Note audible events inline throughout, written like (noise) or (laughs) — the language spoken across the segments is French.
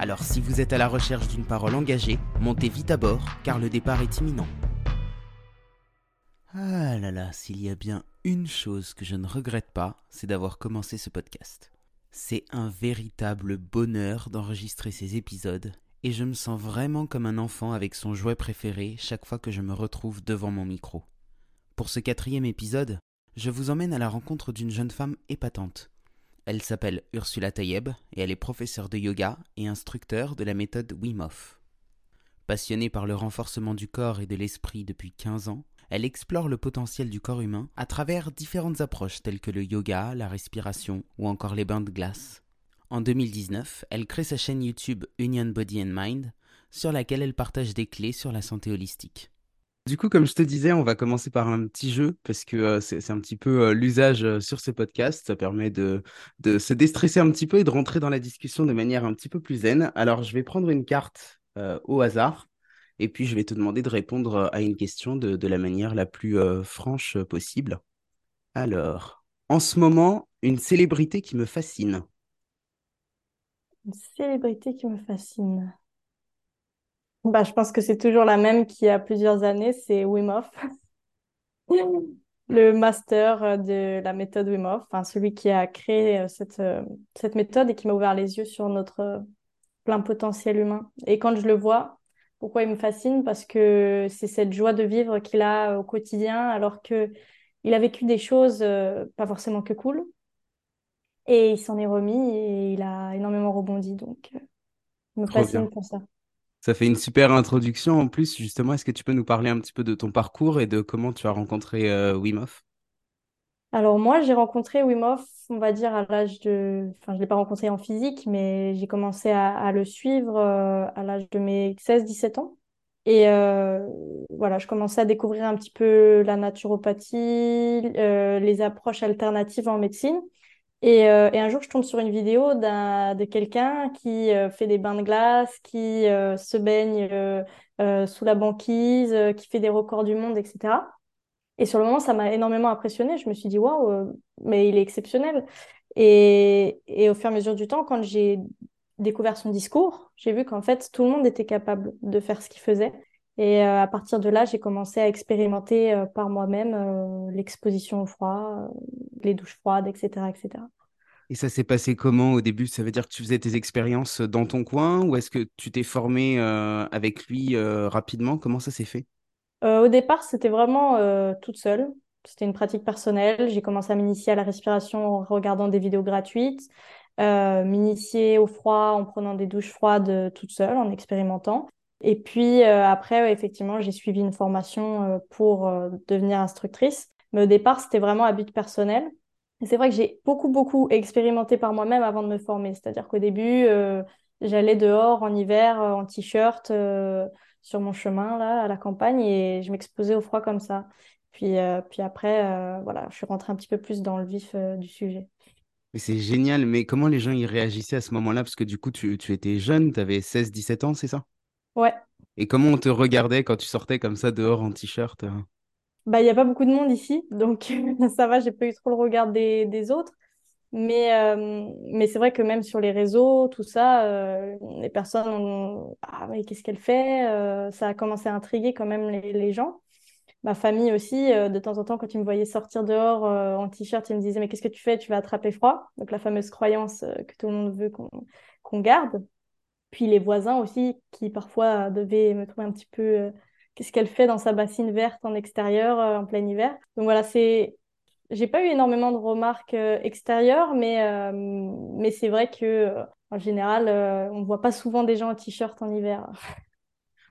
Alors si vous êtes à la recherche d'une parole engagée, montez vite à bord car le départ est imminent. Ah là là, s'il y a bien une chose que je ne regrette pas, c'est d'avoir commencé ce podcast. C'est un véritable bonheur d'enregistrer ces épisodes et je me sens vraiment comme un enfant avec son jouet préféré chaque fois que je me retrouve devant mon micro. Pour ce quatrième épisode, je vous emmène à la rencontre d'une jeune femme épatante. Elle s'appelle Ursula Tayeb et elle est professeure de yoga et instructeur de la méthode Wim Hof. Passionnée par le renforcement du corps et de l'esprit depuis 15 ans, elle explore le potentiel du corps humain à travers différentes approches telles que le yoga, la respiration ou encore les bains de glace. En 2019, elle crée sa chaîne YouTube Union Body and Mind, sur laquelle elle partage des clés sur la santé holistique. Du coup, comme je te disais, on va commencer par un petit jeu parce que c'est un petit peu l'usage sur ce podcast. Ça permet de, se déstresser un petit peu et de rentrer dans la discussion de manière un petit peu plus zen. Alors, je vais prendre une carte au hasard et puis je vais te demander de répondre à une question de la manière la plus franche possible. Alors, en ce moment, une célébrité qui me fascine. Une célébrité qui me fascine. Bah, je pense que c'est toujours la même qui a plusieurs années, c'est Wim Hof. le master euh, de la méthode Wim Hof, enfin, celui qui a créé euh, cette, euh, cette méthode et qui m'a ouvert les yeux sur notre plein potentiel humain. Et quand je le vois, pourquoi il me fascine? Parce que c'est cette joie de vivre qu'il a au quotidien, alors que il a vécu des choses pas forcément que cool. Et il s'en est remis et il a énormément rebondi. Donc, il me fascine pour ça. Ça fait une super introduction. En plus, justement, est-ce que tu peux nous parler un petit peu de ton parcours et de comment tu as rencontré euh, Wim Hof? Alors moi, j'ai rencontré Wim Hof, on va dire à l'âge de... Enfin, je ne l'ai pas rencontré en physique, mais j'ai commencé à, le suivre euh, à l'âge de mes 16-17 ans. Et euh, voilà, je commençais à découvrir un petit peu la naturopathie, les approches alternatives en médecine. Et, euh, et, un jour, je tombe sur une vidéo de quelqu'un qui euh, fait des bains de glace, qui euh, se baigne sous la banquise, qui fait des records du monde, etc. Et sur le moment, ça m'a énormément impressionné. Je me suis dit, waouh, mais il est exceptionnel. Et, et, au fur et à mesure du temps, quand j'ai découvert son discours, j'ai vu qu'en fait, tout le monde était capable de faire ce qu'il faisait. Et à partir de là, j'ai commencé à expérimenter par moi-même l'exposition au froid, les douches froides, etc., etc. Et ça s'est passé comment au début? Ça veut dire que tu faisais tes expériences dans ton coin ou est-ce que tu t'es formé euh, avec lui euh, rapidement? Comment ça s'est fait? Euh, Au départ, c'était vraiment toute seule. C'était une pratique personnelle. J'ai commencé à m'initier à la respiration en regardant des vidéos gratuites, m'initier au froid en prenant des douches froides toute seule, en expérimentant. Et puis après, effectivement, j'ai suivi une formation pour devenir instructrice. Mais au départ, c'était vraiment à but personnel. Et c'est vrai que j'ai beaucoup, beaucoup expérimenté par moi-même avant de me former. C'est-à-dire qu'au début, euh, j'allais dehors en hiver, euh, en t-shirt, euh, sur mon chemin, là, à la campagne, et je m'exposais au froid comme ça. Puis, puis après, voilà, je suis rentrée un petit peu plus dans le vif du sujet. Mais c'est génial, mais comment les gens y réagissaient à ce moment-là? Parce que du coup, tu, tu étais jeune, tu avais 16-17 ans, c'est ça? Ouais. Et comment on te regardait quand tu sortais comme ça dehors en t-shirt bah, il n'y a pas beaucoup de monde ici, donc (laughs) ça va, j'ai pas eu trop le regard des, des autres. Mais, euh, mais c'est vrai que même sur les réseaux, tout ça, euh, les personnes ont Ah, mais qu'est-ce qu'elle fait euh, Ça a commencé à intriguer quand même les, les gens. Ma famille aussi, de temps en temps, quand ils me voyaient sortir dehors en t-shirt, ils me disaient Mais qu'est-ce que tu fais? Tu vas attraper froid Donc la fameuse croyance que tout le monde veut qu'on qu'on garde. Puis les voisins aussi, qui parfois devaient me trouver un petit peu qu'est-ce qu'elle fait dans sa bassine verte en extérieur euh, en plein hiver. Donc voilà, c'est j'ai pas eu énormément de remarques euh, extérieures, mais, euh, mais c'est vrai que en général, on ne voit pas souvent des gens en t-shirt en hiver. (laughs)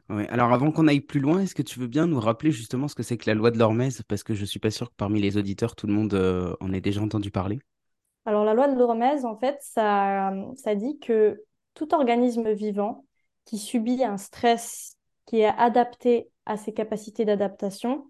Ouais. Alors avant qu'on aille plus loin, est-ce que tu veux bien nous rappeler justement ce que c'est que la loi de l'Hormèse? Parce que je suis pas sûr que parmi les auditeurs, tout le monde en ait déjà entendu parler. Alors la loi de l'Hormèse, en fait, ça, ça dit que tout organisme vivant qui subit un stress qui est adapté à ses capacités d'adaptation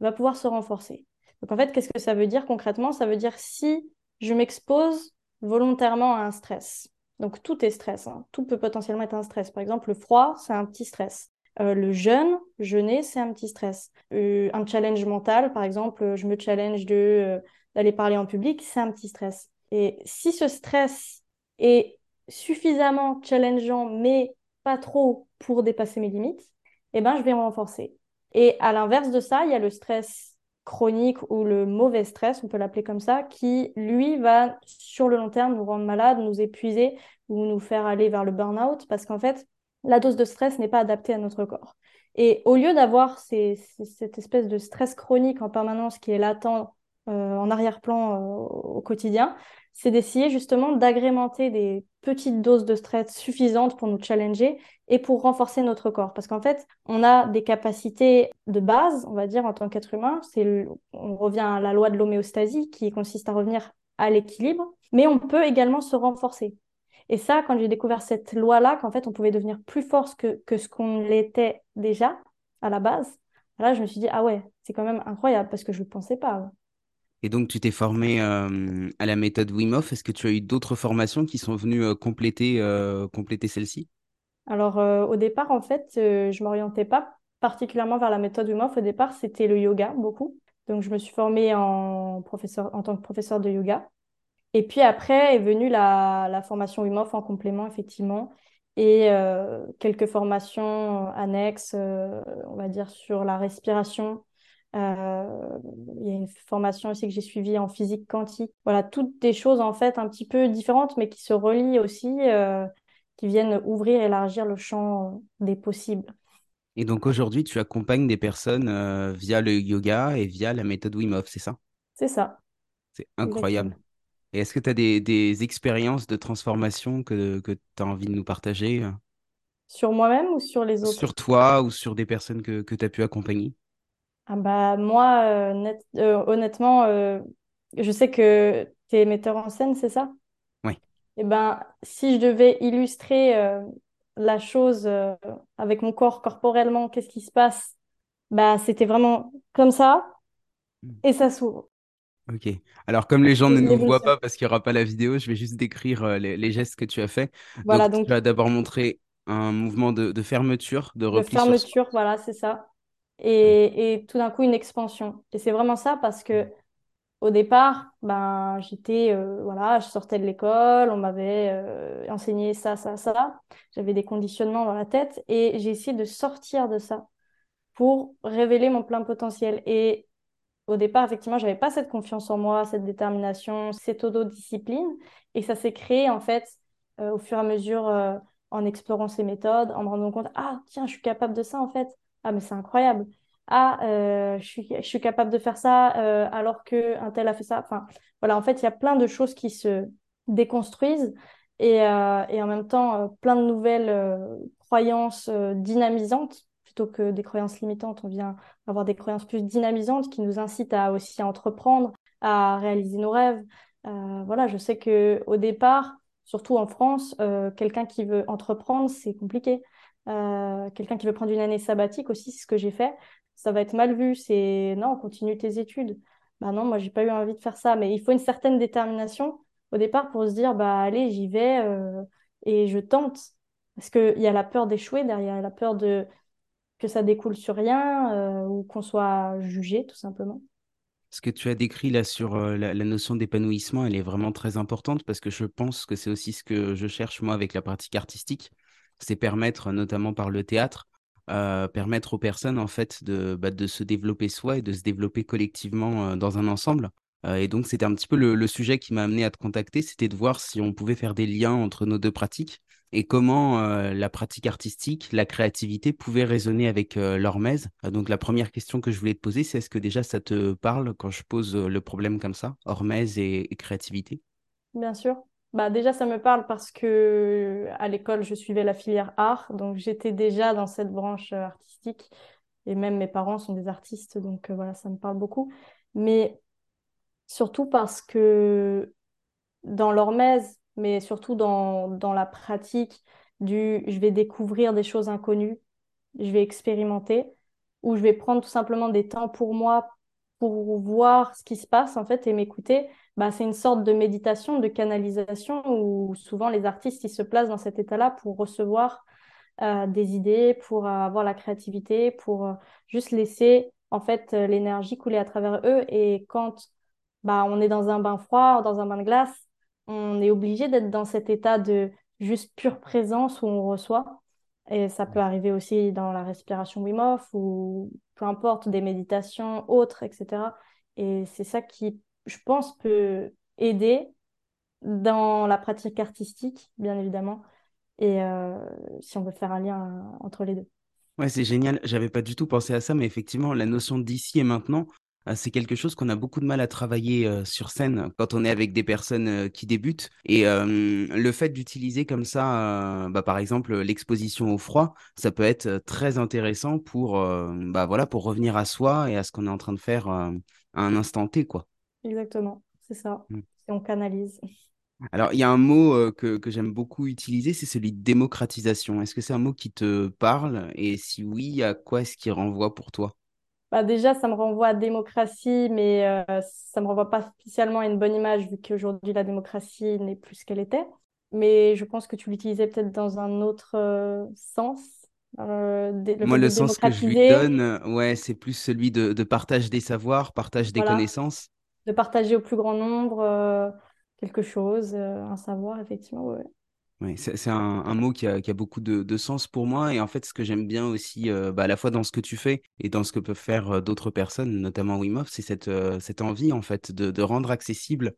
va pouvoir se renforcer. Donc en fait, qu'est-ce que ça veut dire concrètement? Ça veut dire si je m'expose volontairement à un stress. Donc tout est stress, hein. tout peut potentiellement être un stress. Par exemple, le froid, c'est un petit stress. Euh, le jeûne, jeûner, c'est un petit stress. Euh, un challenge mental, par exemple, je me challenge euh, d'aller parler en public, c'est un petit stress. Et si ce stress est suffisamment challengeant, mais pas trop pour dépasser mes limites, eh ben, je vais renforcer. Et à l'inverse de ça, il y a le stress chronique ou le mauvais stress, on peut l'appeler comme ça, qui, lui, va sur le long terme nous rendre malades, nous épuiser ou nous faire aller vers le burn-out, parce qu'en fait, la dose de stress n'est pas adaptée à notre corps. Et au lieu d'avoir cette espèce de stress chronique en permanence qui est latent en arrière-plan euh, au quotidien, c'est d'essayer justement d'agrémenter des petites doses de stress suffisantes pour nous challenger et pour renforcer notre corps. Parce qu'en fait, on a des capacités de base, on va dire, en tant qu'être humain. C'est on revient à la loi de l'homéostasie qui consiste à revenir à l'équilibre, mais on peut également se renforcer. Et ça, quand j'ai découvert cette loi-là, qu'en fait, on pouvait devenir plus fort que, que ce qu'on l'était déjà à la base, là, je me suis dit, ah ouais, c'est quand même incroyable parce que je ne le pensais pas. Et donc, tu t'es formé euh, à la méthode Wim Hof. Est-ce que tu as eu d'autres formations qui sont venues euh, compléter, euh, compléter celle-ci? Alors, au départ, en fait, je m'orientais pas particulièrement vers la méthode Wim Hof. Au départ, c'était le yoga, beaucoup. Donc, je me suis formée en, professeur, en tant que professeur de yoga. Et puis après est venue la, la formation Wim Hof en complément, effectivement, et quelques formations annexes, on va dire, sur la respiration, euh, il y a une formation aussi que j'ai suivie en physique quantique. Voilà, toutes des choses en fait un petit peu différentes, mais qui se relient aussi, euh, qui viennent ouvrir, élargir le champ des possibles. Et donc aujourd'hui, tu accompagnes des personnes euh, via le yoga et via la méthode Wim Hof, c'est ça? C'est ça. C'est incroyable. Et est-ce que tu as des, des, expériences de transformation que, que tu as envie de nous partager? Sur moi-même ou sur les autres? Sur toi ou sur des personnes que, que tu as pu accompagner? Ah bah, moi, euh, euh, honnêtement, euh, je sais que tu es metteur en scène, c'est ça? Oui. Et eh ben, si je devais illustrer la chose avec mon corps corporellement, qu'est-ce qui se passe? Bah, c'était vraiment comme ça et ça s'ouvre. Ok. Alors, comme les gens ne nous voient pas parce qu'il n'y aura pas la vidéo, je vais juste décrire les, gestes que tu as fait. Voilà, donc, tu vas d'abord montrer un mouvement de, fermeture, de repli de fermeture, voilà, c'est ça et, tout d'un coup une expansion. Et c'est vraiment ça parce que au départ, ben, j'étais, euh, voilà, je sortais de l'école, on m'avait euh, enseigné ça, ça, ça. J'avais des conditionnements dans la tête et j'ai essayé de sortir de ça pour révéler mon plein potentiel. Et au départ, effectivement, j'avais pas cette confiance en moi, cette détermination, cette autodiscipline. Et ça s'est créé, en fait, euh, au fur et à mesure, en explorant ces méthodes, en me rendant compte, ah, tiens, je suis capable de ça, en fait. Ah, mais c'est incroyable. Ah, euh, je suis, je suis capable de faire ça euh, alors qu'un tel a fait ça. Enfin, voilà, en fait, il y a plein de choses qui se déconstruisent et, euh, et en même temps, plein de nouvelles croyances dynamisantes plutôt que des croyances limitantes. On vient avoir des croyances plus dynamisantes qui nous incitent à aussi entreprendre, à réaliser nos rêves. voilà, je sais que au départ, surtout en France, quelqu'un qui veut entreprendre, c'est compliqué. Euh, quelqu'un qui veut prendre une année sabbatique aussi, c'est ce que j'ai fait. Ça va être mal vu. C'est non, continue tes études. Bah non, moi j'ai pas eu envie de faire ça. Mais il faut une certaine détermination au départ pour se dire bah allez, j'y vais euh, et je tente. Parce qu'il y a la peur d'échouer derrière, la peur de que ça découle sur rien euh, ou qu'on soit jugé tout simplement. Ce que tu as décrit là sur la, la, notion d'épanouissement, elle est vraiment très importante parce que je pense que c'est aussi ce que je cherche moi avec la pratique artistique c'est permettre, notamment par le théâtre, euh, permettre aux personnes en fait de, bah, de se développer soi et de se développer collectivement euh, dans un ensemble. Euh, et donc c'était un petit peu le, sujet qui m'a amené à te contacter, c'était de voir si on pouvait faire des liens entre nos deux pratiques et comment la pratique artistique, la créativité pouvait résonner avec l'hormèse. donc la première question que je voulais te poser, c'est est-ce que déjà ça te parle quand je pose le problème comme ça, hormèse et créativité? Bien sûr. Bah déjà, ça me parle parce que à l'école, je suivais la filière art, donc j'étais déjà dans cette branche euh, artistique. Et même mes parents sont des artistes, donc euh, voilà, ça me parle beaucoup. Mais surtout parce que dans l'hormèse, mais surtout dans, dans la pratique du je vais découvrir des choses inconnues, je vais expérimenter, ou je vais prendre tout simplement des temps pour moi pour voir ce qui se passe en fait et m'écouter, bah, c'est une sorte de méditation, de canalisation où souvent les artistes ils se placent dans cet état-là pour recevoir euh, des idées, pour avoir la créativité, pour euh, juste laisser en fait euh, l'énergie couler à travers eux. Et quand bah, on est dans un bain froid, dans un bain de glace, on est obligé d'être dans cet état de juste pure présence où on reçoit. Et ça peut arriver aussi dans la respiration Wim Hof ou peu importe, des méditations autres, etc. Et c'est ça qui, je pense, peut aider dans la pratique artistique, bien évidemment, et euh, si on veut faire un lien entre les deux. Ouais, c'est génial. J'avais pas du tout pensé à ça, mais effectivement, la notion d'ici et maintenant, euh, c'est quelque chose qu'on a beaucoup de mal à travailler euh, sur scène quand on est avec des personnes euh, qui débutent. Et le fait d'utiliser comme ça, bah, par exemple, l'exposition au froid, ça peut être très intéressant pour, bah, voilà, pour revenir à soi et à ce qu'on est en train de faire à un instant T. Quoi. Exactement, c'est ça. Mmh. Et on canalise. Alors, il y a un mot que, que j'aime beaucoup utiliser, c'est celui de démocratisation. Est-ce que c'est un mot qui te parle? Et si oui, à quoi est-ce qu'il renvoie pour toi? Bah déjà, ça me renvoie à démocratie, mais euh, ça me renvoie pas spécialement à une bonne image, vu qu'aujourd'hui, la démocratie n'est plus ce qu'elle était. Mais je pense que tu l'utilisais peut-être dans un autre euh, sens. Euh, le Moi, le sens que je lui donne, ouais, c'est plus celui de, de, partage des savoirs, partage des connaissances. De partager au plus grand nombre quelque chose, un savoir, effectivement. Ouais. Oui, c'est un, mot qui a, beaucoup de, sens pour moi. Et en fait, ce que j'aime bien aussi, euh, bah, à la fois dans ce que tu fais et dans ce que peuvent faire euh, d'autres personnes, notamment Wim Hof, c'est cette, euh, cette envie, en fait, de, rendre accessible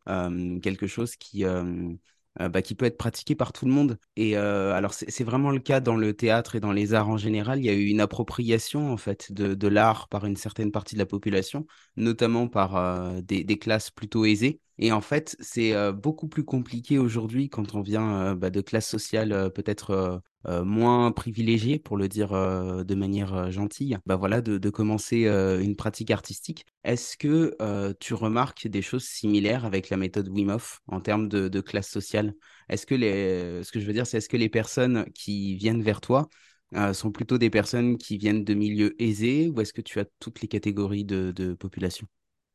quelque chose qui, bah, qui peut être pratiqué par tout le monde. Et alors, c'est vraiment le cas dans le théâtre et dans les arts en général. Il y a eu une appropriation, en fait, de, l'art par une certaine partie de la population, notamment par des classes plutôt aisées. Et en fait, c'est beaucoup plus compliqué aujourd'hui quand on vient bah, de classes sociales peut-être moins privilégiées, pour le dire de manière gentille, bah voilà, de, commencer une pratique artistique. Est-ce que tu remarques des choses similaires avec la méthode Wim Hof en termes de, classe sociale? Est-ce que les, ce que je veux dire, c'est est-ce que les personnes qui viennent vers toi sont plutôt des personnes qui viennent de milieux aisés ou est-ce que tu as toutes les catégories de population?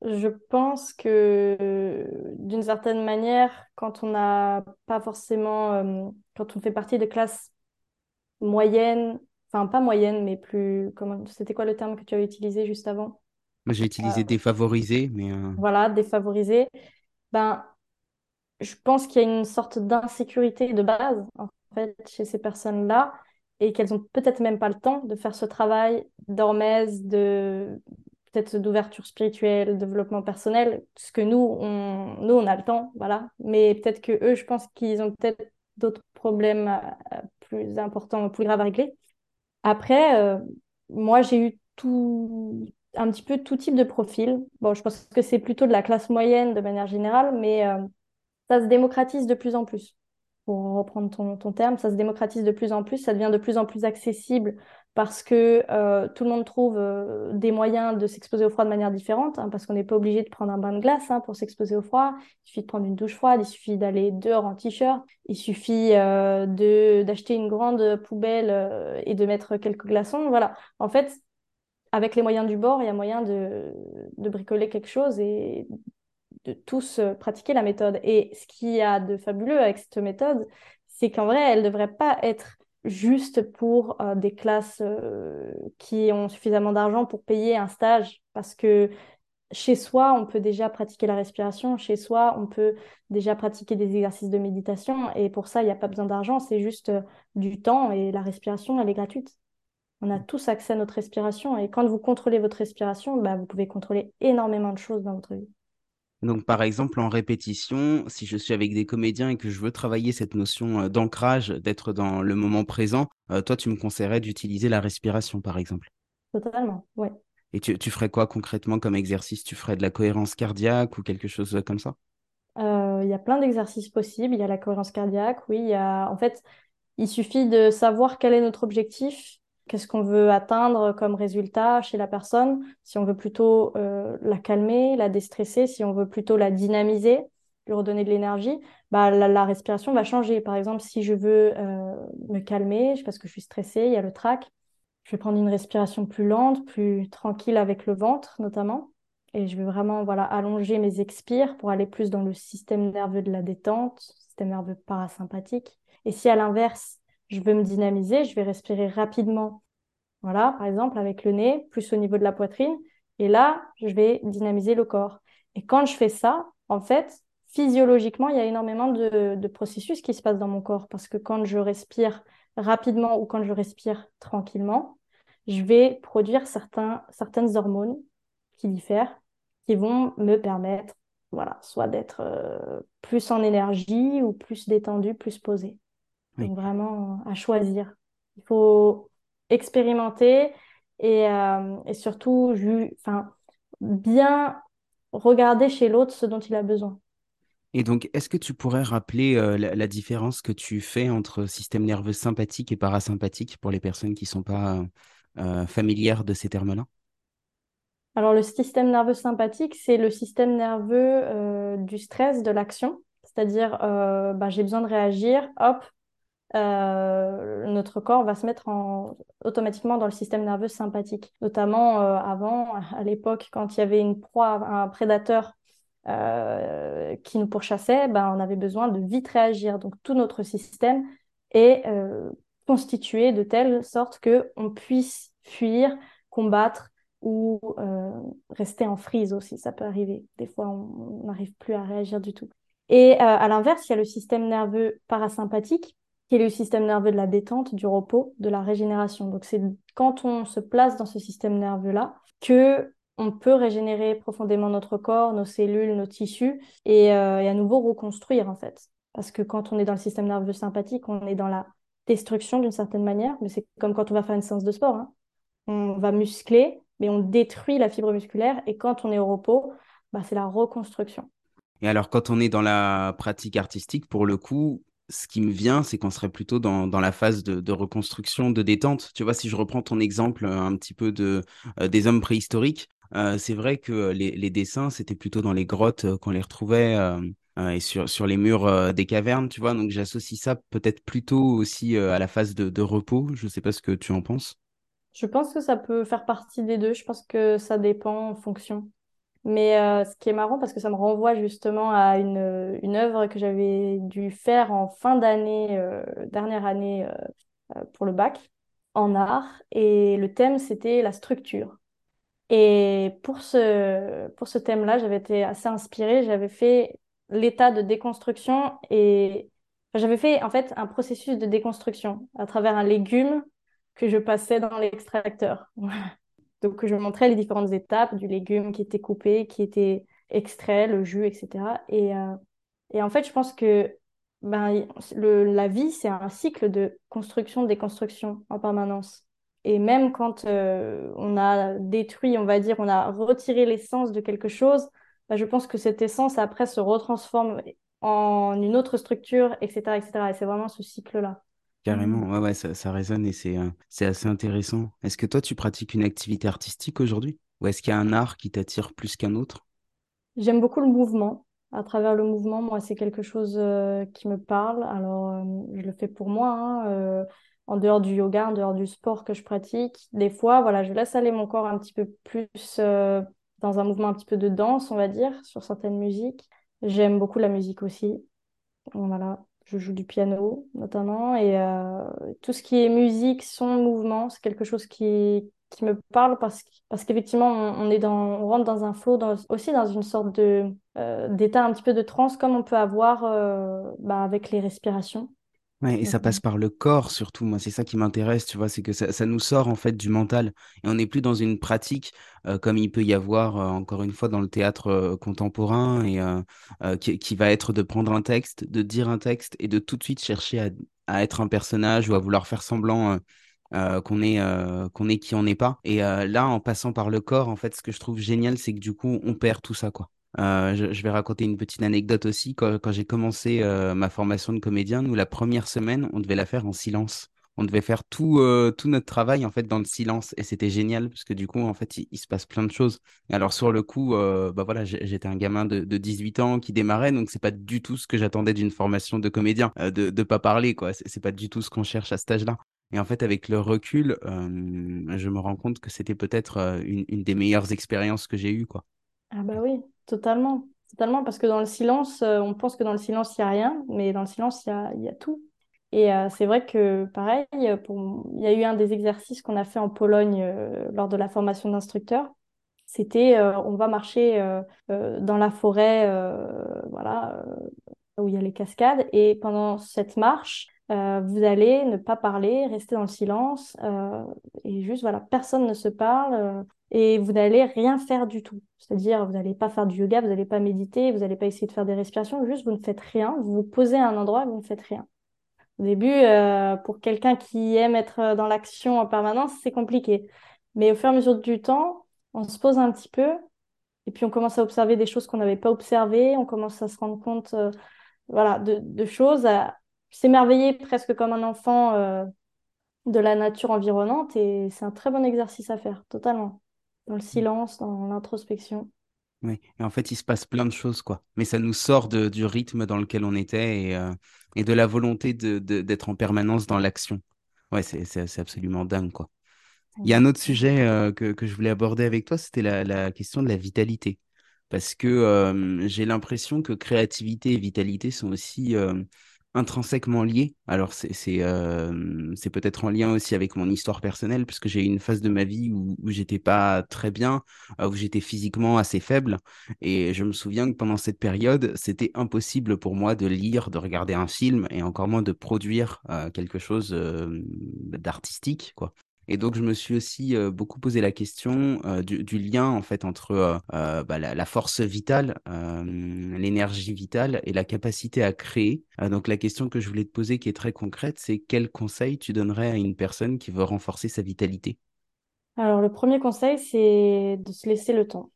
Je pense que d'une certaine manière, quand on n'a pas forcément, euh, quand on fait partie de classes moyennes, enfin pas moyennes, mais plus, comment, c'était quoi le terme que tu as utilisé juste avant? Moi, j'ai utilisé euh, défavorisé, mais euh, voilà, défavorisé. Ben, je pense qu'il y a une sorte d'insécurité de base en fait chez ces personnes-là et qu'elles ont peut-être même pas le temps de faire ce travail d'hormèse, de peut-être d'ouverture spirituelle, développement personnel, ce que nous, on, nous, on a le temps, voilà. Mais peut-être que eux, je pense qu'ils ont peut-être d'autres problèmes euh, plus importants, plus graves à régler. Après, euh, moi, j'ai eu tout, un petit peu tout type de profil. Bon, je pense que c'est plutôt de la classe moyenne de manière générale, mais euh, ça se démocratise de plus en plus. Pour reprendre ton, ton terme, ça se démocratise de plus en plus, ça devient de plus en plus accessible parce que euh, tout le monde trouve euh, des moyens de s'exposer au froid de manière différente, hein, parce qu'on n'est pas obligé de prendre un bain de glace hein, pour s'exposer au froid. Il suffit de prendre une douche froide, il suffit d'aller dehors en t-shirt, il suffit euh, d'acheter une grande poubelle et de mettre quelques glaçons. Voilà. En fait, avec les moyens du bord, il y a moyen de, de bricoler quelque chose et de tous pratiquer la méthode. Et ce qu'il y a de fabuleux avec cette méthode, c'est qu'en vrai, elle ne devrait pas être juste pour euh, des classes euh, qui ont suffisamment d'argent pour payer un stage. Parce que chez soi, on peut déjà pratiquer la respiration, chez soi, on peut déjà pratiquer des exercices de méditation. Et pour ça, il n'y a pas besoin d'argent, c'est juste euh, du temps et la respiration, elle est gratuite. On a tous accès à notre respiration. Et quand vous contrôlez votre respiration, bah, vous pouvez contrôler énormément de choses dans votre vie. Donc, par exemple, en répétition, si je suis avec des comédiens et que je veux travailler cette notion d'ancrage, d'être dans le moment présent, euh, toi, tu me conseillerais d'utiliser la respiration, par exemple? Totalement, oui. Et tu, tu, ferais quoi concrètement comme exercice? Tu ferais de la cohérence cardiaque ou quelque chose comme ça? Euh, Il y a plein d'exercices possibles. Il y a la cohérence cardiaque, oui. Il y a... En fait, il suffit de savoir quel est notre objectif Qu'est-ce qu'on veut atteindre comme résultat chez la personne Si on veut plutôt euh, la calmer, la déstresser, si on veut plutôt la dynamiser, lui redonner de l'énergie, bah, la, respiration va changer. Par exemple, si je veux euh, me calmer parce que je suis stressée, il y a le trac. Je vais prendre une respiration plus lente, plus tranquille avec le ventre notamment. Et je vais vraiment voilà, allonger mes expires pour aller plus dans le système nerveux de la détente, système nerveux parasympathique. Et si à l'inverse, je veux me dynamiser, je vais respirer rapidement. Voilà, par exemple, avec le nez, plus au niveau de la poitrine. Et là, je vais dynamiser le corps. Et quand je fais ça, en fait, physiologiquement, il y a énormément de, processus qui se passent dans mon corps. Parce que quand je respire rapidement ou quand je respire tranquillement, je vais produire certains, certaines hormones qui diffèrent, qui vont me permettre, voilà, soit d'être euh, plus en énergie ou plus détendu, plus posé. Donc vraiment à choisir. Il faut expérimenter et, euh, et surtout enfin, bien regarder chez l'autre ce dont il a besoin. Et donc, est-ce que tu pourrais rappeler euh, la, différence que tu fais entre système nerveux sympathique et parasympathique pour les personnes qui ne sont pas euh, familières de ces termes-là? Alors, le système nerveux sympathique, c'est le système nerveux du stress, de l'action. C'est-à-dire, bah, j'ai besoin de réagir, hop, euh, notre corps va se mettre en, automatiquement dans le système nerveux sympathique. Notamment euh, avant, à l'époque, quand il y avait une proie, un prédateur euh, qui nous pourchassait, ben, on avait besoin de vite réagir. Donc tout notre système est constitué de telle sorte que on puisse fuir, combattre ou rester en frise aussi. Ça peut arriver. Des fois, on n'arrive plus à réagir du tout. Et à l'inverse, il y a le système nerveux parasympathique qui est le système nerveux de la détente, du repos, de la régénération. Donc c'est quand on se place dans ce système nerveux-là que on peut régénérer profondément notre corps, nos cellules, nos tissus et, euh, à nouveau reconstruire en fait. Parce que quand on est dans le système nerveux sympathique, on est dans la destruction d'une certaine manière, mais c'est comme quand on va faire une séance de sport. Hein. On va muscler, mais on détruit la fibre musculaire et quand on est au repos, bah, c'est la reconstruction. Et alors quand on est dans la pratique artistique, pour le coup, ce qui me vient, c'est qu'on serait plutôt dans, dans la phase de, reconstruction, de détente. Tu vois, si je reprends ton exemple euh, un petit peu de, euh, des hommes préhistoriques, euh, c'est vrai que les, les dessins, c'était plutôt dans les grottes qu'on les retrouvait et sur, sur les murs des cavernes, tu vois. Donc j'associe ça peut-être plutôt aussi à la phase de, de repos. Je ne sais pas ce que tu en penses. Je pense que ça peut faire partie des deux. Je pense que ça dépend en fonction. Mais euh, ce qui est marrant, parce que ça me renvoie justement à une, une œuvre que j'avais dû faire en fin d'année, euh, dernière année euh, pour le bac, en art. Et le thème, c'était la structure. Et pour ce, pour ce thème-là, j'avais été assez inspirée. J'avais fait l'état de déconstruction et j'avais fait en fait un processus de déconstruction à travers un légume que je passais dans l'extracteur. (laughs) Donc, je montrais les différentes étapes du légume qui était coupé, qui était extrait, le jus, etc. Et, euh, et en fait, je pense que ben, la vie, c'est un cycle de construction, déconstruction en permanence. Et même quand euh, on a détruit, on va dire, on a retiré l'essence de quelque chose, ben, je pense que cette essence, après, se retransforme en une autre structure, etc. etc. Et c'est vraiment ce cycle-là. Carrément, ouais, ouais, ça, ça résonne et c'est euh, c'est assez intéressant. Est-ce que toi, tu pratiques une activité artistique aujourd'hui? Ou est-ce qu'il y a un art qui t'attire plus qu'un autre? J'aime beaucoup le mouvement. À travers le mouvement, moi, c'est quelque chose euh, qui me parle. Alors, euh, je le fais pour moi, hein, en dehors du yoga, en dehors du sport que je pratique. Des fois, voilà, je laisse aller mon corps un petit peu plus dans un mouvement un petit peu de danse, on va dire, sur certaines musiques. J'aime beaucoup la musique aussi. Voilà, je joue du piano notamment et euh, tout ce qui est musique, son, mouvement, c'est quelque chose qui, qui me parle parce, parce qu'effectivement on, est dans, on rentre dans un flow, aussi dans une sorte de euh, d'état un petit peu de transe comme on peut avoir bah, avec les respirations et ça passe par le corps surtout. Moi, c'est ça qui m'intéresse, tu vois, c'est que ça, nous sort en fait du mental. Et on n'est plus dans une pratique euh, comme il peut y avoir, euh, encore une fois, dans le théâtre euh, contemporain, et qui, va être de prendre un texte, de dire un texte, et de tout de suite chercher à, être un personnage ou à vouloir faire semblant qu'on est, qu'on est qui on n'est pas. Et là, en passant par le corps, en fait, ce que je trouve génial, c'est que du coup, on perd tout ça, quoi. Euh, je, vais raconter une petite anecdote aussi. Quand, j'ai commencé euh, ma formation de comédien, nous, la première semaine, on devait la faire en silence. On devait faire tout, euh, tout notre travail en fait dans le silence et c'était génial parce que du coup en fait il, se passe plein de choses. Alors sur le coup, bah voilà, j'étais un gamin de, de, 18 ans qui démarrait donc c'est pas du tout ce que j'attendais d'une formation de comédien, de ne pas parler quoi. C'est pas du tout ce qu'on cherche à cet âge-là. Et en fait, avec le recul, je me rends compte que c'était peut-être une, une des meilleures expériences que j'ai eues, quoi. Ah bah oui, totalement. Totalement, parce que dans le silence, euh, on pense que dans le silence, il n'y a rien, mais dans le silence, il y a, tout. Et euh, c'est vrai que, pareil, il y a eu un des exercices qu'on a fait en Pologne euh, lors de la formation d'instructeur. C'était, on va marcher dans la forêt, voilà, où il y a les cascades, et pendant cette marche, vous allez ne pas parler, rester dans le silence, et juste, voilà, personne ne se parle, et vous n'allez rien faire du tout. C'est-à-dire, vous n'allez pas faire du yoga, vous n'allez pas méditer, vous n'allez pas essayer de faire des respirations, juste vous ne faites rien, vous vous posez à un endroit, vous ne faites rien. Au début, euh, pour quelqu'un qui aime être dans l'action en permanence, c'est compliqué. Mais au fur et à mesure du temps, on se pose un petit peu et puis on commence à observer des choses qu'on n'avait pas observées, on commence à se rendre compte euh, voilà, de, choses, à s'émerveiller presque comme un enfant euh, de la nature environnante et c'est un très bon exercice à faire, totalement. Dans le silence, dans l'introspection. Oui, et en fait, il se passe plein de choses, quoi. Mais ça nous sort de, du rythme dans lequel on était et, euh, et de la volonté de, de- d'être en permanence dans l'action. Ouais, c'est, absolument dingue, quoi. Il y a un autre sujet euh, que, que je voulais aborder avec toi, c'était la, la question de la vitalité. Parce que euh, j'ai l'impression que créativité et vitalité sont aussi intrinsèquement liés. Alors, c'est euh, peut-être en lien aussi avec mon histoire personnelle, puisque j'ai eu une phase de ma vie où, où j'étais pas très bien, euh, où j'étais physiquement assez faible. Et je me souviens que pendant cette période, c'était impossible pour moi de lire, de regarder un film et encore moins de produire euh, quelque chose euh, d'artistique, quoi. Et donc, je me suis aussi beaucoup posé la question du, lien en fait entre bah, la, force vitale, l'énergie vitale et la capacité à créer. Euh, donc, la question que je voulais te poser, qui est très concrète, c'est quel conseil tu donnerais à une personne qui veut renforcer sa vitalité? Alors, le premier conseil, c'est de se laisser le temps,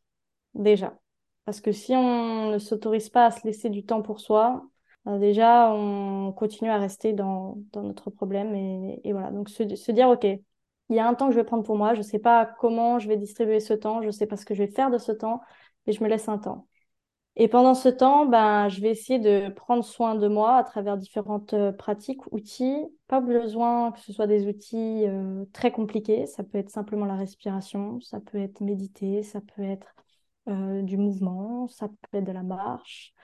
déjà. Parce que si on ne s'autorise pas à se laisser du temps pour soi, euh, déjà, on continue à rester dans, dans notre problème. Et, voilà, donc se dire, OK, il y a un temps que je vais prendre pour moi, je ne sais pas comment je vais distribuer ce temps, je ne sais pas ce que je vais faire de ce temps, mais je me laisse un temps. Et pendant ce temps, ben, je vais essayer de prendre soin de moi à travers différentes euh, pratiques, outils. Pas besoin que ce soit des outils euh, très compliqués. Ça peut être simplement la respiration, ça peut être méditer, ça peut être euh, du mouvement, ça peut être de la marche.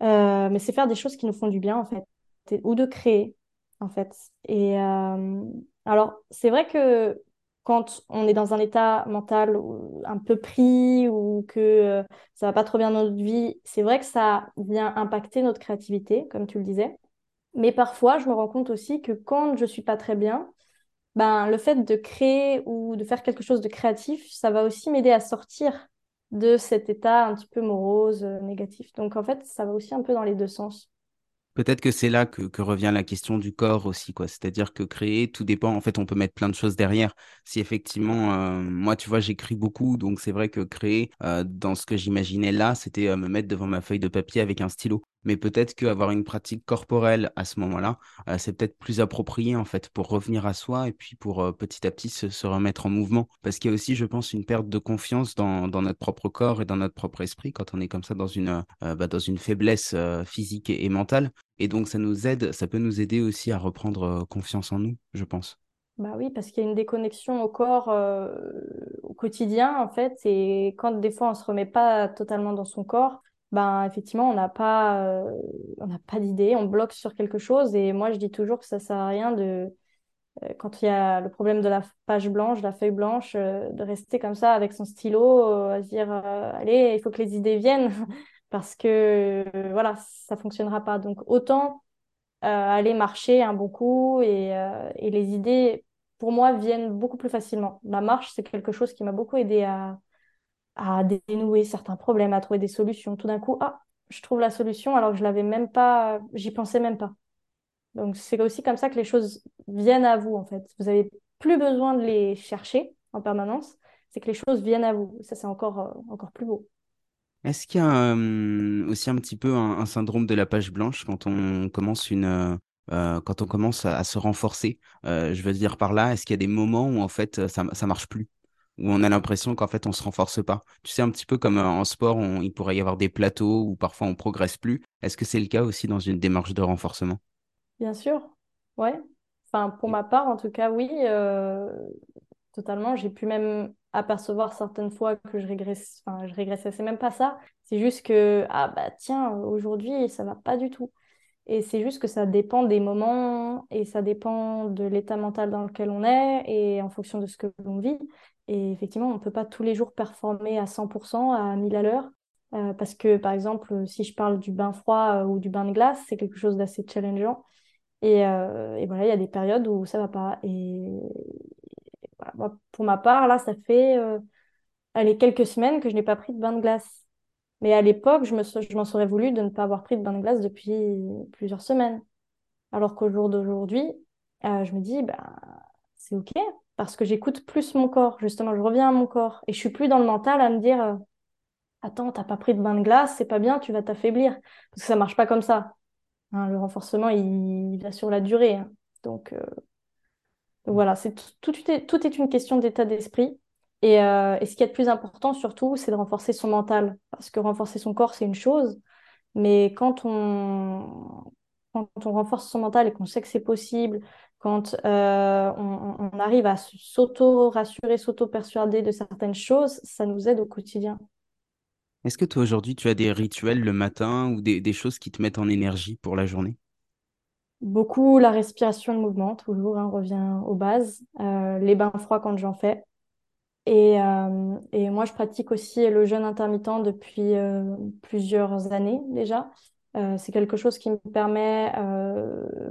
Mais c'est faire des choses qui nous font du bien, en fait, ou de créer, en fait. Et alors, c'est vrai que quand on est dans un état mental ou- un peu pris ou que euh, ça va pas trop bien dans notre vie, c'est vrai que ça vient impacter notre créativité, comme tu le disais. Mais parfois, je me rends compte aussi que quand je suis pas très bien, ben, le fait de créer ou de faire quelque chose de créatif, ça va aussi m'aider à sortir de cet état un petit peu morose, euh, négatif. Donc en fait, ça va aussi un peu dans les deux sens. Peut-être que c'est là que, revient la question du corps aussi, quoi. C'est-à-dire que créer, tout dépend. En fait, on peut mettre plein de choses derrière. Si effectivement, euh, moi, tu vois, j'écris beaucoup, donc c'est vrai que créer, euh, dans ce que j'imaginais là, c'était euh, me mettre devant ma feuille de papier avec un stylo. Mais peut-être qu'avoir une pratique corporelle à ce moment-là, euh, c'est peut-être plus approprié, en fait, pour revenir à soi et puis pour euh, petit à petit se, remettre en mouvement. Parce qu'il y a aussi, je pense, une perte de confiance dans, notre propre corps et dans notre propre esprit quand on est comme ça dans une, euh, bah, dans une faiblesse physique et mentale. Et donc, ça nous aide, ça peut nous aider aussi à reprendre confiance en nous, je pense. Bah oui, parce qu'il y a une déconnexion au corps au quotidien, en fait, et quand des fois on se remet pas totalement dans son corps, ben effectivement, on n'a pas, euh, on d'idée, on bloque sur quelque chose, et moi je dis toujours que ça sert à rien de, euh, quand il y a le problème de la page blanche, la feuille blanche, euh, de rester comme ça avec son stylo, euh, à se dire, allez, il faut que les idées viennent, (laughs) parce que voilà, ça fonctionnera pas. Donc autant aller marcher un bon coup et, et les idées, pour moi, viennent beaucoup plus facilement. La marche, c'est quelque chose qui m'a beaucoup aidé à, à dénouer certains problèmes, à trouver des solutions. Tout d'un coup, ah, je trouve la solution alors que je l'avais même pas, j'y pensais même pas. Donc c'est aussi comme ça que les choses viennent à vous, en fait. Vous avez plus besoin de les chercher en permanence, c'est que les choses viennent à vous. Ça, c'est encore, euh, encore plus beau. Est-ce qu'il y a euh, aussi un petit peu un, syndrome de la page blanche quand on commence une, euh, quand on commence à, à se renforcer? Je veux dire par là, est-ce qu'il y a des moments où en fait ça, ça marche plus? Où on a l'impression qu'en fait on se renforce pas. Tu sais, un petit peu comme euh, en sport, on- il pourrait y avoir des plateaux où parfois on progresse plus. Est-ce que c'est le cas aussi dans une démarche de renforcement? Bien sûr, ouais. Enfin, pour ma part, en tout cas, oui, euh, totalement. J'ai pu même apercevoir certaines fois que je régresse, enfin, je régressais. C'est même pas ça. C'est juste que, ah bah tiens, aujourd'hui, ça va pas du tout. Et c'est juste que ça dépend des moments et ça dépend de l'état mental dans lequel on est et en fonction de ce que l'on vit. Et effectivement, on ne peut pas tous les jours performer à 100%, à 1000 à l'heure. Euh, parce que, par exemple, si je parle du bain froid euh, ou du bain de glace, c'est quelque chose d'assez challengeant. Et, euh, voilà, il y a des périodes où ça va pas. Et pour ma part, là, ça fait allez, quelques semaines que je n'ai pas pris de bain de glace. Mais à l'époque, je, me, je m'en serais voulu de ne pas avoir pris de bain de glace depuis plusieurs semaines. Alors qu'au jour d'aujourd'hui, je me dis, bah, c'est OK, parce que j'écoute plus mon corps, justement, je reviens à mon corps. Et je suis plus dans le mental à me dire, attends, t'as pas pris de bain de glace, c'est pas bien, tu vas t'affaiblir. Parce que ça marche pas comme ça. Hein, le renforcement, il, va sur la durée. Hein. Donc, euh, voilà, c'est tout, est, tout est une question d'état d'esprit. Et, euh, et, ce qui est le plus important, surtout, c'est de renforcer son mental. Parce que renforcer son corps, c'est une chose. Mais quand on, quand on renforce son mental et qu'on sait que c'est possible, quand euh, on, on, arrive à s'auto-rassurer, s'auto-persuader de certaines choses, ça nous aide au quotidien. Est-ce que toi aujourd'hui tu as des rituels le matin ou des, choses qui te mettent en énergie pour la journée? Beaucoup la respiration, le mouvement, toujours, hein, on revient aux bases. Euh, les bains froids quand j'en fais. Et, euh, et, moi, je pratique aussi le jeûne intermittent depuis plusieurs années déjà. C'est quelque chose qui me permet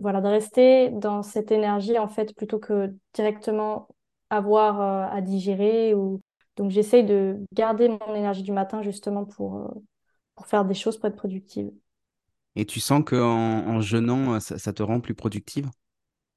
voilà, de rester dans cette énergie, en fait, plutôt que directement avoir à digérer ou donc j'essaye de garder mon énergie du matin justement pour, euh, pour faire des choses pour être productive. Et tu sens qu'en en jeûnant, ça, ça, te rend plus productive?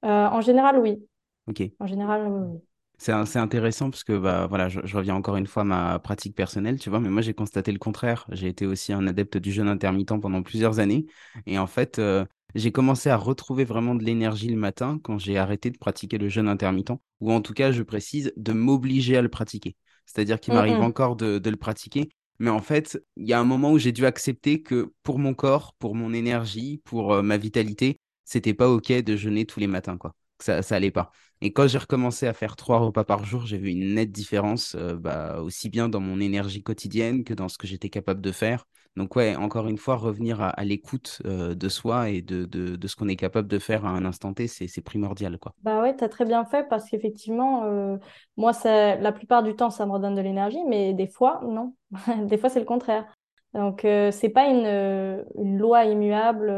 Euh, En général, oui. Ok. En général, oui. C'est intéressant parce que bah, voilà, je, reviens encore une fois à ma pratique personnelle, tu vois, mais moi j'ai constaté le contraire. J'ai été aussi un adepte du jeûne intermittent pendant plusieurs années. Et en fait, euh, j'ai commencé à retrouver vraiment de l'énergie le matin quand j'ai arrêté de pratiquer le jeûne intermittent, ou en tout cas, je précise, de m'obliger à le pratiquer. C'est-à-dire qu'il m'arrive encore de, le pratiquer. Mais en fait, il y a un moment où j'ai dû accepter que pour mon corps, pour mon énergie, pour euh, ma vitalité, c'était pas OK de jeûner tous les matins, quoi. Ça, ça allait pas. Et quand j'ai recommencé à faire trois repas par jour, j'ai vu une nette différence, euh, bah, aussi bien dans mon énergie quotidienne que dans ce que j'étais capable de faire. Donc ouais, encore une fois, revenir à, l'écoute euh, de soi et de, de, ce qu'on est capable de faire à un instant T, c'est primordial. Quoi. Bah ouais, tu as très bien fait parce qu'effectivement, euh, moi, ça, la plupart du temps, ça me redonne de l'énergie, mais des fois, non. (laughs) des fois, c'est le contraire. Donc, c'est pas une, une, loi immuable,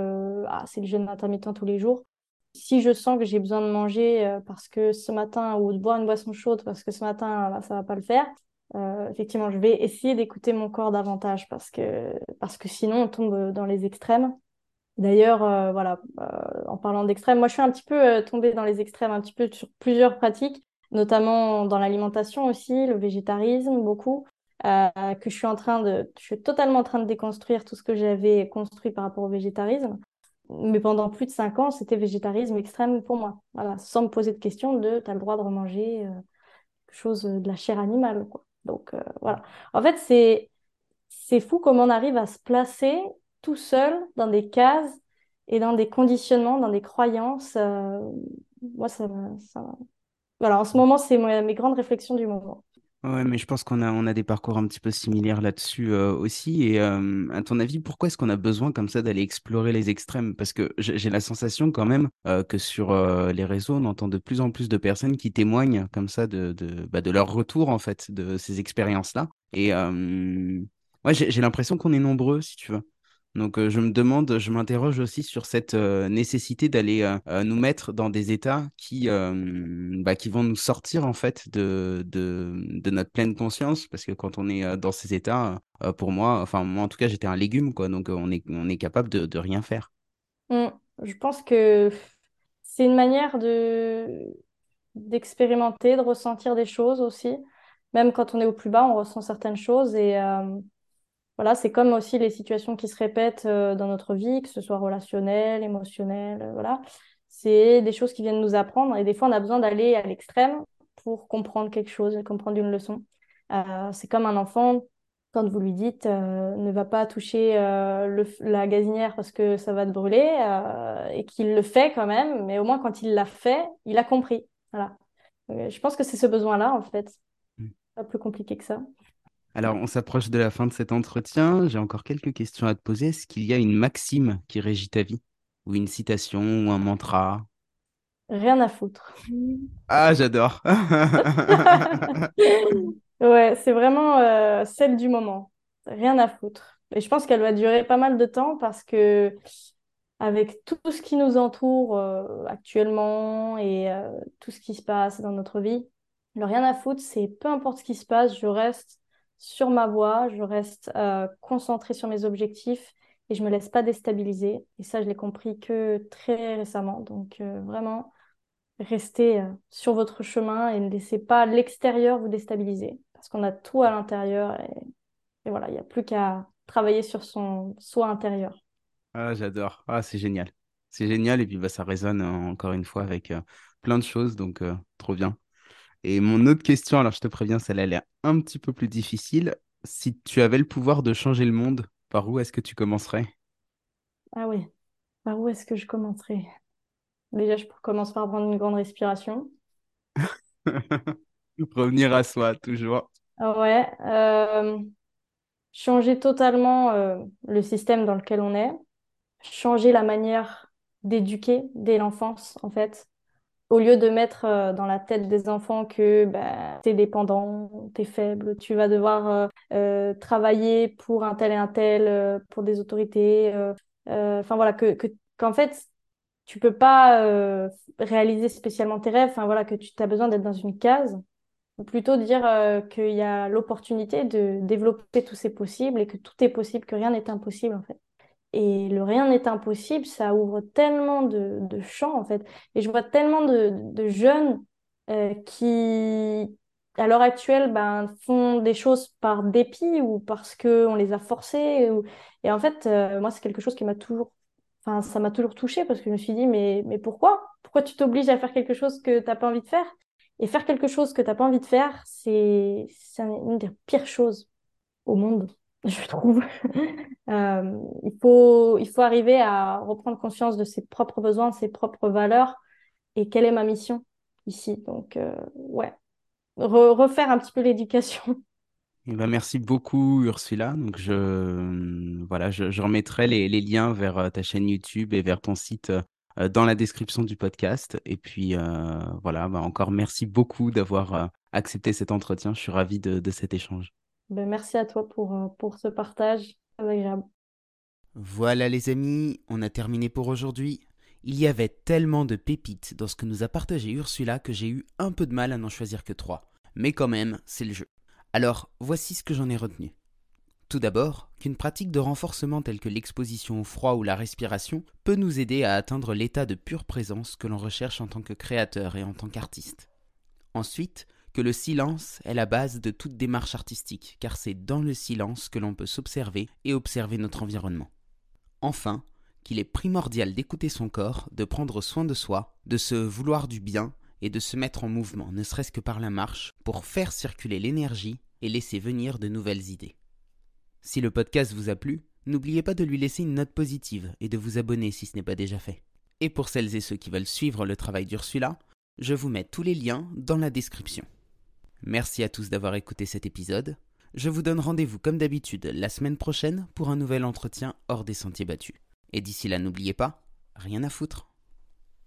ah, c'est le jeûne intermittent tous les jours. Si je sens que j'ai besoin de manger parce que ce matin, ou de boire une boisson chaude parce que ce matin, bah, ça va pas le faire, euh, effectivement, je vais essayer d'écouter mon corps davantage parce que, parce que sinon on tombe dans les extrêmes. D'ailleurs, euh, voilà, euh, en parlant d'extrêmes, moi je suis un petit peu tombée dans les extrêmes, un petit peu sur plusieurs pratiques, notamment dans l'alimentation aussi, le végétarisme beaucoup, que je suis en train de, je suis totalement en train de déconstruire tout ce que j'avais construit par rapport au végétarisme. Mais pendant plus de cinq ans, c'était végétarisme extrême pour moi. Voilà, sans me poser de questions de, tu as le droit de remanger quelque chose de la chair animale. Donc euh, voilà. En fait, c'est c'est fou comment on arrive à se placer tout seul dans des cases et dans des conditionnements, dans des croyances. Euh, moi, ça, ça... Voilà, en ce moment, c'est mes grandes réflexions du moment. Ouais, mais je pense qu'on a, on a des parcours un petit peu similaires là-dessus euh, aussi. Et euh, à ton avis, pourquoi est-ce qu'on a besoin comme ça d'aller explorer les extrêmes? Parce que j'ai la sensation quand même euh, que sur les réseaux, on entend de plus en plus de personnes qui témoignent comme ça de, de, bah, de leur retour en fait de ces expériences-là. Et ouais, j'ai l'impression qu'on est nombreux, si tu veux. Donc euh, je me demande, je m'interroge aussi sur cette euh, nécessité d'aller euh, nous mettre dans des états qui, bah, qui vont nous sortir en fait de, de, notre pleine conscience, parce que quand on est dans ces états, pour moi, enfin moi en tout cas j'étais un légume, quoi, donc on est, on est capable de, de rien faire. Mmh. Je pense que c'est une manière de d'expérimenter, de ressentir des choses aussi. Même quand on est au plus bas, on ressent certaines choses et voilà, c'est comme aussi les situations qui se répètent euh, dans notre vie, que ce soit relationnel, émotionnel, euh, voilà. C'est des choses qui viennent nous apprendre et des fois on a besoin d'aller à l'extrême pour comprendre quelque chose, comprendre une leçon. Euh, c'est comme un enfant quand vous lui dites ne va pas toucher le, la gazinière parce que ça va te brûler, et qu'il le fait quand même, mais au moins quand il l'a fait, il a compris. Voilà. je pense que c'est ce besoin-là, en fait. Mm. Pas plus compliqué que ça. Alors, on s'approche de la fin de cet entretien. J'ai encore quelques questions à te poser. Est-ce qu'il y a une maxime qui régit ta vie? Ou une citation? Ou un mantra? Rien à foutre. Ah, j'adore. (laughs) ouais, c'est vraiment euh, celle du moment. Rien à foutre. Et je pense qu'elle va durer pas mal de temps parce que avec tout ce qui nous entoure euh, actuellement et euh, tout ce qui se passe dans notre vie, le rien à foutre, c'est peu importe ce qui se passe, je reste sur ma voie, je reste euh, concentrée sur mes objectifs et je me laisse pas déstabiliser. Et ça, je l'ai compris que très récemment. Donc euh, vraiment, restez euh, sur votre chemin et ne laissez pas l'extérieur vous déstabiliser parce qu'on a tout à l'intérieur et, et, voilà, il n'y a plus qu'à travailler sur son soi intérieur. Ah, j'adore. Ah, c'est génial. C'est génial et puis bah, ça résonne encore une fois avec plein de choses, donc trop bien. Et mon autre question, alors je te préviens, celle-là, elle est un petit peu plus difficile. Si tu avais le pouvoir de changer le monde, par où est-ce que tu commencerais? Ah oui, par où est-ce que je commencerais? Déjà, je commence par prendre une grande respiration. (laughs) Revenir à soi, toujours. Ah ouais. Euh, changer totalement euh, le système dans lequel on est. Changer la manière d'éduquer dès l'enfance, en fait au lieu de mettre euh, dans la tête des enfants que bah, tu es dépendant, tu es faible, tu vas devoir euh, euh, travailler pour un tel et un tel, pour des autorités, enfin voilà, que, qu'en fait, tu peux pas réaliser spécialement tes rêves, enfin voilà, que tu as besoin d'être dans une case, ou plutôt dire qu'il y a l'opportunité de développer tous ces possibles et que tout est possible, que rien n'est impossible en fait. Et le rien n'est impossible, ça ouvre tellement de, de, champs, en fait. Et je vois tellement de, de jeunes euh, qui, à l'heure actuelle, ben, font des choses par dépit ou parce qu'on les a forcés. Et en fait, euh, moi, c'est quelque chose qui m'a toujours... Enfin, ça m'a toujours touchée parce que je me suis dit, mais, mais pourquoi? Pourquoi tu t'obliges à faire quelque chose que tu n'as pas envie de faire? Et faire quelque chose que tu n'as pas envie de faire, c'est une des pires choses au monde. Je trouve. (laughs) euh, il, faut, arriver à reprendre conscience de ses propres besoins, ses propres valeurs et quelle est ma mission ici? Donc, euh, ouais, refaire un petit peu l'éducation. (laughs) Eh ben, merci beaucoup Ursula. Je voilà, je, remettrai les, liens vers euh, ta chaîne YouTube et vers ton site euh, dans la description du podcast. Et puis euh, voilà, bah, encore merci beaucoup d'avoir accepté cet entretien. Je suis ravi de cet échange. Ben, merci à toi pour, euh, pour ce partage agréable. Voilà les amis, on a terminé pour aujourd'hui. Il y avait tellement de pépites dans ce que nous a partagé Ursula que j'ai eu un peu de mal à n'en choisir que trois. Mais quand même, c'est le jeu. Alors, voici ce que j'en ai retenu. Tout d'abord, qu'une pratique de renforcement telle que l'exposition au froid ou la respiration peut nous aider à atteindre l'état de pure présence que l'on recherche en tant que créateur et en tant qu'artiste. Ensuite, que le silence est la base de toute démarche artistique, car c'est dans le silence que l'on peut s'observer et observer notre environnement. Enfin, qu'il est primordial d'écouter son corps, de prendre soin de soi, de se vouloir du bien et de se mettre en mouvement, ne serait-ce que par la marche, pour faire circuler l'énergie et laisser venir de nouvelles idées. Si le podcast vous a plu, n'oubliez pas de lui laisser une note positive et de vous abonner si ce n'est pas déjà fait. Et pour celles et ceux qui veulent suivre le travail d'Ursula, je vous mets tous les liens dans la description. Merci à tous d'avoir écouté cet épisode. Je vous donne rendez-vous comme d'habitude la semaine prochaine pour un nouvel entretien hors des sentiers battus. Et d'ici là, n'oubliez pas, rien à foutre.